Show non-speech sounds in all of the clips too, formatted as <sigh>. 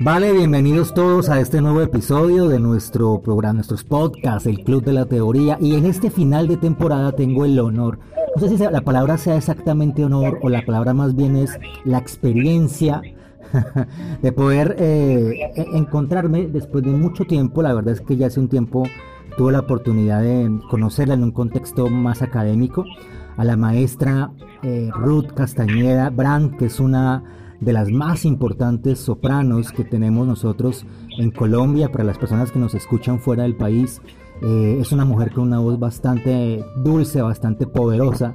Vale, bienvenidos todos a este nuevo episodio de nuestro programa, nuestros podcasts, el Club de la Teoría. Y en este final de temporada tengo el honor, no sé si la palabra sea exactamente honor o la palabra más bien es la experiencia <laughs> de poder eh, e-, encontrarme después de mucho tiempo. La verdad es que ya hace un tiempo tuve la oportunidad de conocerla en un contexto más académico a la maestra eh, Ruth Castañeda Brand, que es una de las más importantes sopranos que tenemos nosotros en Colombia, para las personas que nos escuchan fuera del país. Eh, es una mujer con una voz bastante dulce, bastante poderosa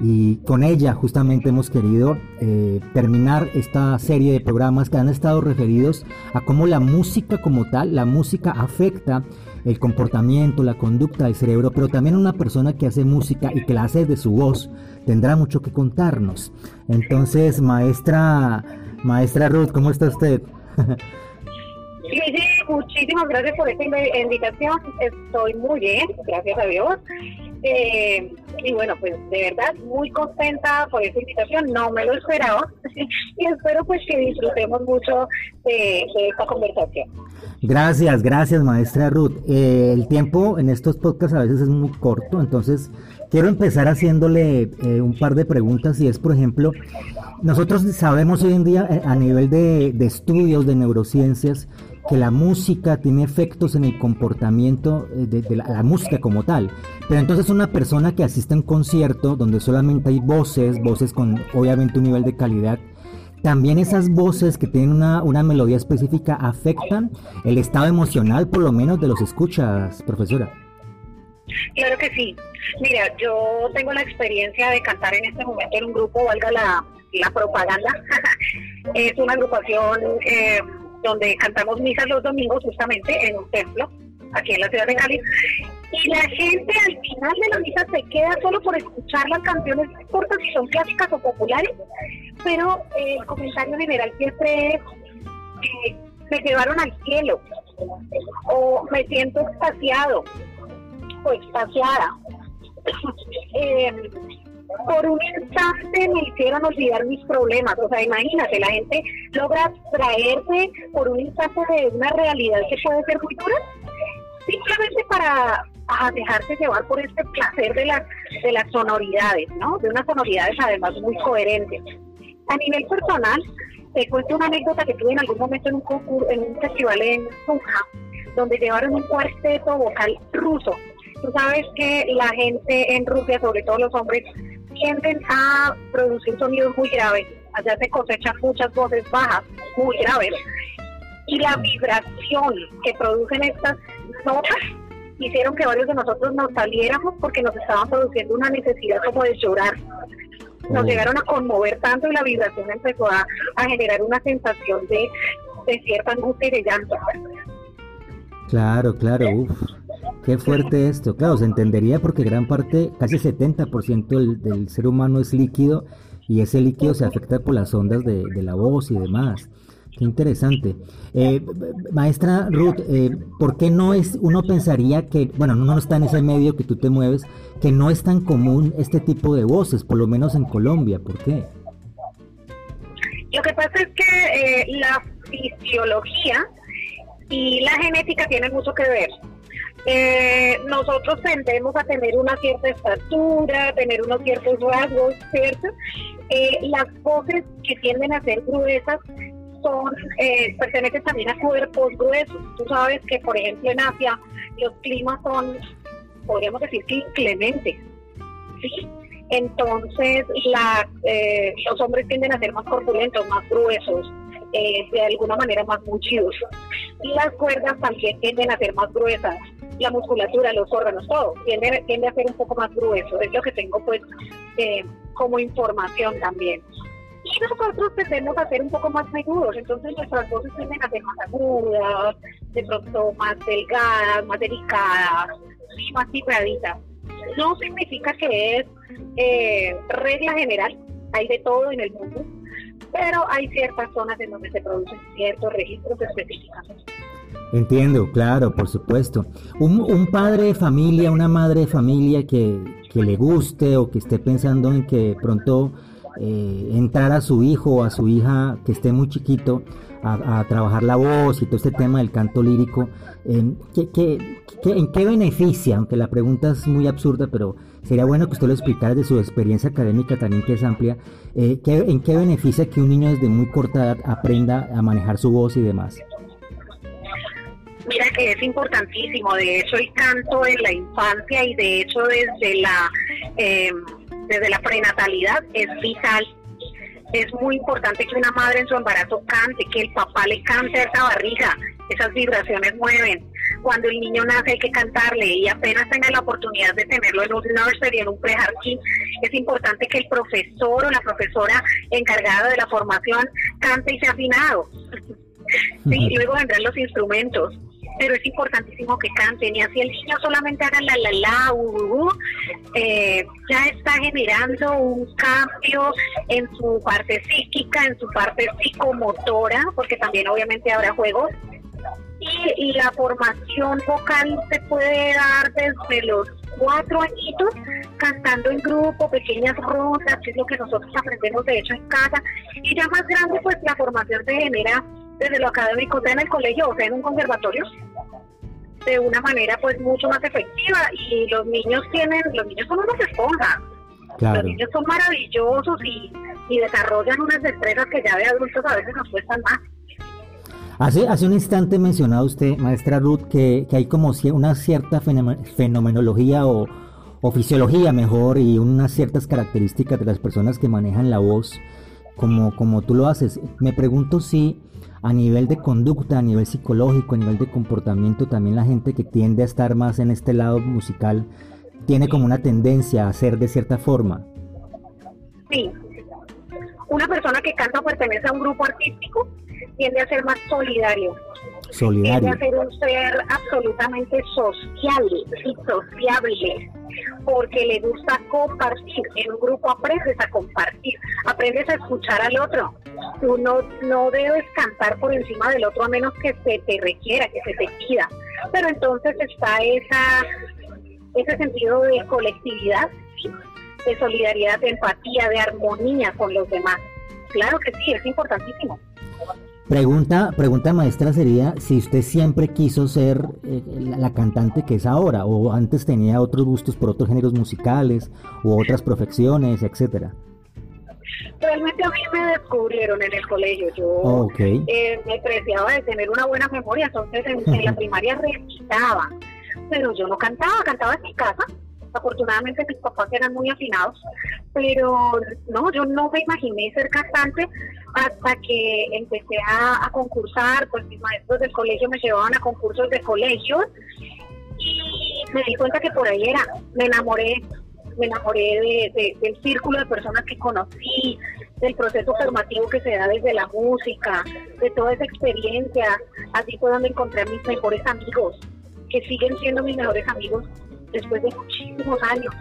y con ella justamente hemos querido eh, terminar esta serie de programas que han estado referidos a cómo la música como tal, la música afecta el comportamiento, la conducta del cerebro, pero también una persona que hace música y que la hace de su voz tendrá mucho que contarnos. Entonces, maestra, maestra Ruth, ¿cómo está usted? <laughs> Muchísimas gracias por esta invitación. Estoy muy bien, gracias a Dios. Eh, y bueno, pues de verdad muy contenta por esta invitación, no me lo esperaba <laughs> y espero pues que disfrutemos mucho de, esta conversación. Gracias, gracias maestra Ruth. Eh, el tiempo en estos podcasts a veces es muy corto, entonces quiero empezar haciéndole eh, un par de preguntas y es, por ejemplo, nosotros sabemos hoy en día a nivel de, de estudios de neurociencias que la música tiene efectos en el comportamiento eh, de, la, música como tal. Pero entonces una persona que asiste a un concierto donde solamente hay voces, voces con obviamente un nivel de calidad, también esas voces que tienen una, una melodía específica afectan el estado emocional por lo menos de los escuchas, profesora. Claro que sí. Mira, yo tengo la experiencia de cantar en este momento en un grupo, valga la, la propaganda. <laughs> es una agrupación eh, donde cantamos misas los domingos justamente en un templo aquí en la ciudad de Cali. Y la gente al final de la misa se queda solo por escuchar las canciones, no importa si son clásicas o populares, pero el comentario general siempre es, eh, me llevaron al cielo, o me siento extasiado, o extasiada. <coughs> eh, por un instante me hicieron olvidar mis problemas. O sea, imagínate, la gente logra traerse por un instante de una realidad que puede ser muy dura, simplemente para dejarse llevar por este placer de las, de las sonoridades, ¿no? De unas sonoridades además muy coherentes. A nivel personal, te cuento una anécdota que tuve en algún momento en un concurso, en un festival en Tunja, donde llevaron un cuarteto vocal ruso. Tú sabes que la gente en Rusia, sobre todo los hombres, tienden a producir sonidos muy graves. Allá se cosechan muchas voces bajas, muy graves. Y la vibración que producen estas notas hicieron que varios de nosotros nos saliéramos porque nos estaban produciendo una necesidad como de llorar. Nos oh. llegaron a conmover tanto y la vibración empezó a, generar una sensación de, de cierta angustia y de llanto. Claro, claro, uf. Qué fuerte esto. Claro, se entendería porque gran parte, casi 70% del, del ser humano es líquido y ese líquido se afecta por las ondas de, la voz y demás. Qué interesante. Eh, maestra Ruth, eh, ¿por qué no es, uno pensaría que, bueno, no está en ese medio que tú te mueves, que no es tan común este tipo de voces, por lo menos en Colombia? ¿Por qué? Lo que pasa es que eh, la fisiología y la genética tienen mucho que ver. Eh, nosotros tendemos a tener una cierta estatura, tener unos ciertos rasgos, ¿cierto? Eh, las voces que tienden a ser gruesas son, eh, pertenecen también a cuerpos gruesos. Tú sabes que, por ejemplo, en Asia los climas son, podríamos decir que inclementes, ¿sí? Entonces, la, eh, los hombres tienden a ser más corpulentos, más gruesos, eh, de alguna manera más muchidos. Y las cuerdas también tienden a ser más gruesas. La musculatura, los órganos, todo tiende, tiende a ser un poco más grueso. Es lo que tengo pues eh, como información también. Y nosotros tendemos a ser un poco más menudos, entonces nuestras voces tienden a ser más agudas, de pronto más delgadas, más delicadas, más vibraditas. No significa que es eh, regla general, hay de todo en el mundo, pero hay ciertas zonas en donde se producen ciertos registros específicos. Entiendo, claro, por supuesto. Un, padre de familia, una madre de familia que, le guste o que esté pensando en que pronto eh, a su hijo o a su hija que esté muy chiquito a, trabajar la voz y todo este tema del canto lírico, ¿en qué beneficia? Aunque la pregunta es muy absurda, pero sería bueno que usted lo explicara de su experiencia académica también que es amplia, eh, ¿en qué beneficia que un niño desde muy corta edad aprenda a manejar su voz y demás? Mira que es importantísimo, de hecho el canto en la infancia y de hecho desde la eh, desde la prenatalidad es vital. Es muy importante que una madre en su embarazo cante, que el papá le cante a esa barriga, esas vibraciones mueven. Cuando el niño nace hay que cantarle y apenas tenga la oportunidad de tenerlo en un nursery, en un prejardín, es importante que el profesor o la profesora encargada de la formación cante y sea afinado. <laughs> sí, y luego vendrán los instrumentos pero es importantísimo que canten y así el niño solamente haga la la la, uh, eh, ya está generando un cambio en su parte psíquica, en su parte psicomotora, porque también obviamente habrá juegos. Y, la formación vocal se puede dar desde los cuatro añitos, cantando en grupo, pequeñas rondas, que es lo que nosotros aprendemos de hecho en casa. Y ya más grande, pues la formación se genera desde lo académico, sea en el colegio o sea en un conservatorio, de una manera pues mucho más efectiva y los niños tienen, los niños son unos esponjas, los niños son maravillosos y, desarrollan unas destrezas que ya de adultos a veces nos cuestan más. Hace, hace un instante mencionaba usted, maestra Ruth, que, que hay como una cierta fenomenología o, o, fisiología mejor y unas ciertas características de las personas que manejan la voz como, como tú lo haces. Me pregunto si a nivel de conducta, a nivel psicológico, a nivel de comportamiento, también la gente que tiende a estar más en este lado musical tiene como una tendencia a ser de cierta forma. Sí. Una persona que canta o pertenece a un grupo artístico tiende a ser más solidario. Solidario. Tiende a ser un ser absolutamente sociable y sociable porque le gusta compartir. En un grupo aprendes a compartir, aprendes a escuchar al otro. Tú no, no debes cantar por encima del otro a menos que se te requiera, que se te pida. Pero entonces está esa, ese sentido de colectividad, de solidaridad, de empatía, de armonía con los demás. Claro que sí, es importantísimo. Pregunta, pregunta maestra sería si usted siempre quiso ser eh, la, cantante que es ahora o antes tenía otros gustos por otros géneros musicales u otras profesiones, etcétera. Realmente a mí me descubrieron en el colegio. Yo eh, me preciaba de tener una buena memoria, entonces en, la <laughs> primaria recitaba, pero yo no cantaba, cantaba en mi casa Afortunadamente mis papás eran muy afinados, pero no, yo no me imaginé ser cantante hasta que empecé a, concursar, pues mis maestros del colegio me llevaban a concursos de colegio y me di cuenta que por ahí era, me enamoré, me enamoré de, del círculo de personas que conocí, del proceso formativo que se da desde la música, de toda esa experiencia, así fue donde encontré a mis mejores amigos, que siguen siendo mis mejores amigos después de muchísimos años.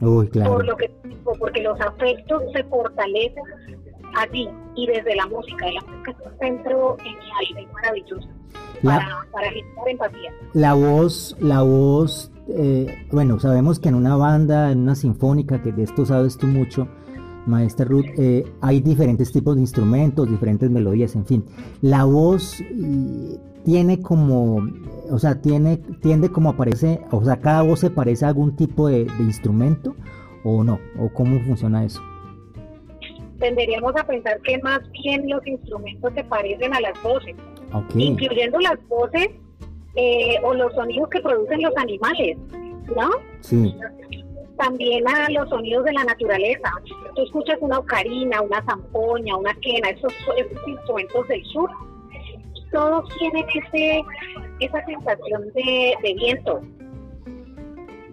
Uy, claro. Por lo que, porque los afectos se fortalecen allí y desde la música. La música es un centro genial y maravilloso para, para generar empatía. La voz, la voz, eh, bueno, sabemos que en una banda, en una sinfónica, que de esto sabes tú mucho, maestra Ruth, eh, hay diferentes tipos de instrumentos, diferentes melodías, en fin. La voz tiene como, o sea, tiene, tiende como aparece, o sea, cada voz se parece a algún tipo de, instrumento o no, o cómo funciona eso. Tenderíamos a pensar que más bien los instrumentos se parecen a las voces, incluyendo las voces eh, o los sonidos que producen los animales, ¿no? Sí. También a los sonidos de la naturaleza. Tú escuchas una ocarina, una zampoña, una quena, esos, esos instrumentos del sur todos tienen ese, esa sensación de, viento.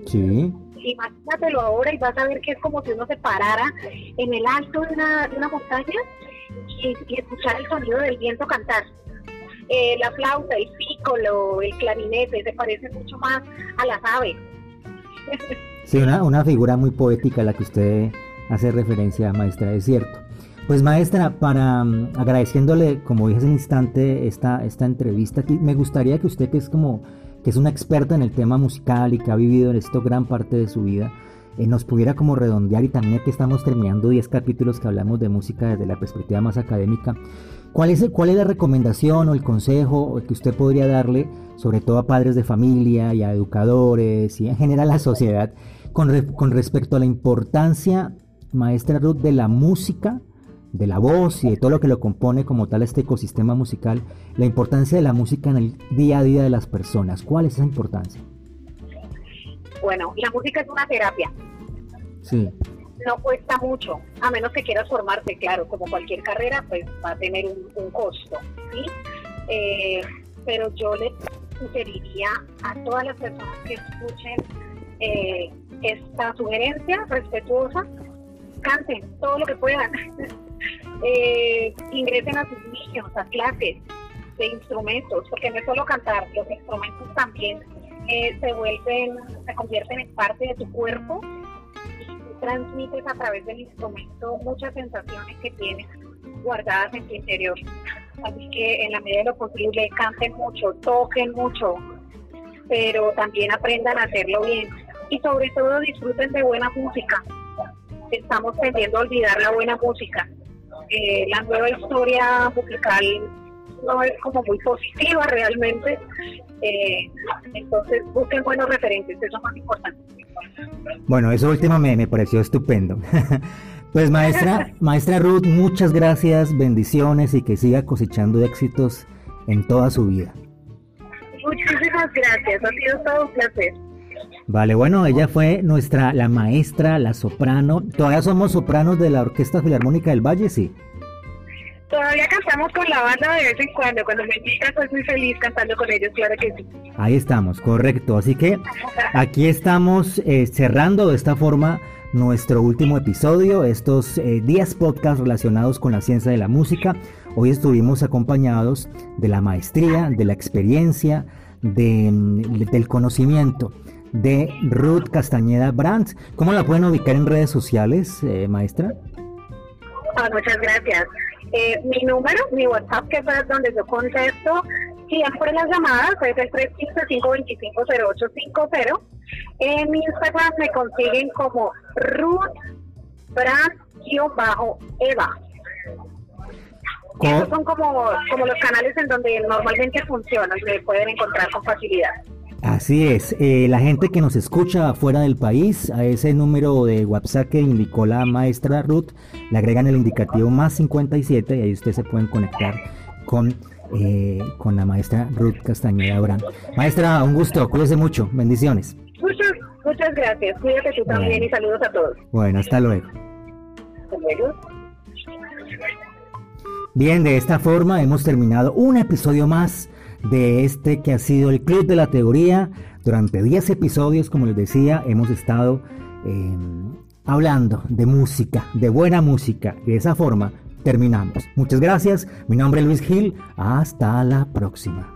Sí. Imagínatelo ahora y vas a ver que es como si uno se parara en el alto de una, de una montaña y, escuchar el sonido del viento cantar. Eh, la flauta, el pícolo, el clarinete, se parece mucho más a las aves. Sí, una, una figura muy poética la que usted hace referencia, maestra, es cierto. Pues maestra, para mm, agradeciéndole, como dije hace un instante, esta, esta entrevista, me gustaría que usted, que es como, que es una experta en el tema musical y que ha vivido en esto gran parte de su vida, eh, nos pudiera como redondear y también que estamos terminando 10 capítulos que hablamos de música desde la perspectiva más académica, ¿cuál es, cuál es la recomendación o el consejo que usted podría darle, sobre todo a padres de familia y a educadores y en general a la sociedad, con, con respecto a la importancia, maestra Ruth, de la música? de la voz y de todo lo que lo compone como tal este ecosistema musical, la importancia de la música en el día a día de las personas. ¿Cuál es esa importancia? Bueno, la música es una terapia. Sí. No cuesta mucho, a menos que quieras formarte, claro, como cualquier carrera, pues va a tener un, costo, ¿sí? Eh, pero yo le sugeriría a todas las personas que escuchen eh, esta sugerencia respetuosa, canten todo lo que puedan. <laughs> eh, ingresen a sus niños a clases de instrumentos, porque no es solo cantar, los instrumentos también eh, se vuelven, se convierten en parte de tu cuerpo y transmites a través del instrumento muchas sensaciones que tienes guardadas en tu interior. Así que en la medida de lo posible canten mucho, toquen mucho, pero también aprendan a hacerlo bien y sobre todo disfruten de buena música. Estamos tendiendo a olvidar la buena música eh, la nueva historia musical no es como muy positiva realmente. Eh, entonces busquen buenos referentes, eso es más importante. Bueno, eso último me, me pareció estupendo. <laughs> pues maestra, maestra Ruth, muchas gracias, bendiciones y que siga cosechando éxitos en toda su vida. Muchísimas gracias, ha sido todo un placer. Vale, bueno, ella fue nuestra, la maestra, la soprano. ¿Todavía somos sopranos de la Orquesta Filarmónica del Valle? Sí. Todavía cantamos con la banda de vez en cuando. Cuando me invitan, soy muy feliz cantando con ellos, claro que sí. Ahí estamos, correcto. Así que aquí estamos eh, cerrando de esta forma nuestro último episodio, estos 10 eh, podcasts relacionados con la ciencia de la música. Hoy estuvimos acompañados de la maestría, de la experiencia, de, del conocimiento de Ruth Castañeda Brandt. ¿Cómo la pueden ubicar en redes sociales, eh, maestra? Ah, muchas gracias. Eh, mi número, mi WhatsApp, que es donde yo contesto siempre las llamadas, es el 315-525-0850. En mi Instagram me consiguen como Ruth Brandt-Eva. Esos son como, como los canales en donde normalmente funcionan, me pueden encontrar con facilidad. Así es, eh, la gente que nos escucha fuera del país, a ese número de WhatsApp que indicó la maestra Ruth, le agregan el indicativo más 57 y ahí ustedes se pueden conectar con, eh, con la maestra Ruth Castañeda Brand. Maestra, un gusto, cuídese mucho, bendiciones. Muchas, muchas gracias, cuídate tú también y saludos a todos. Bueno, hasta luego. Hasta luego. Bien, de esta forma hemos terminado un episodio más de este que ha sido el Club de la Teoría. Durante 10 episodios, como les decía, hemos estado em, hablando de música, de buena música. Y de esa forma terminamos. Muchas gracias. Mi nombre es Luis Gil. Hasta la próxima.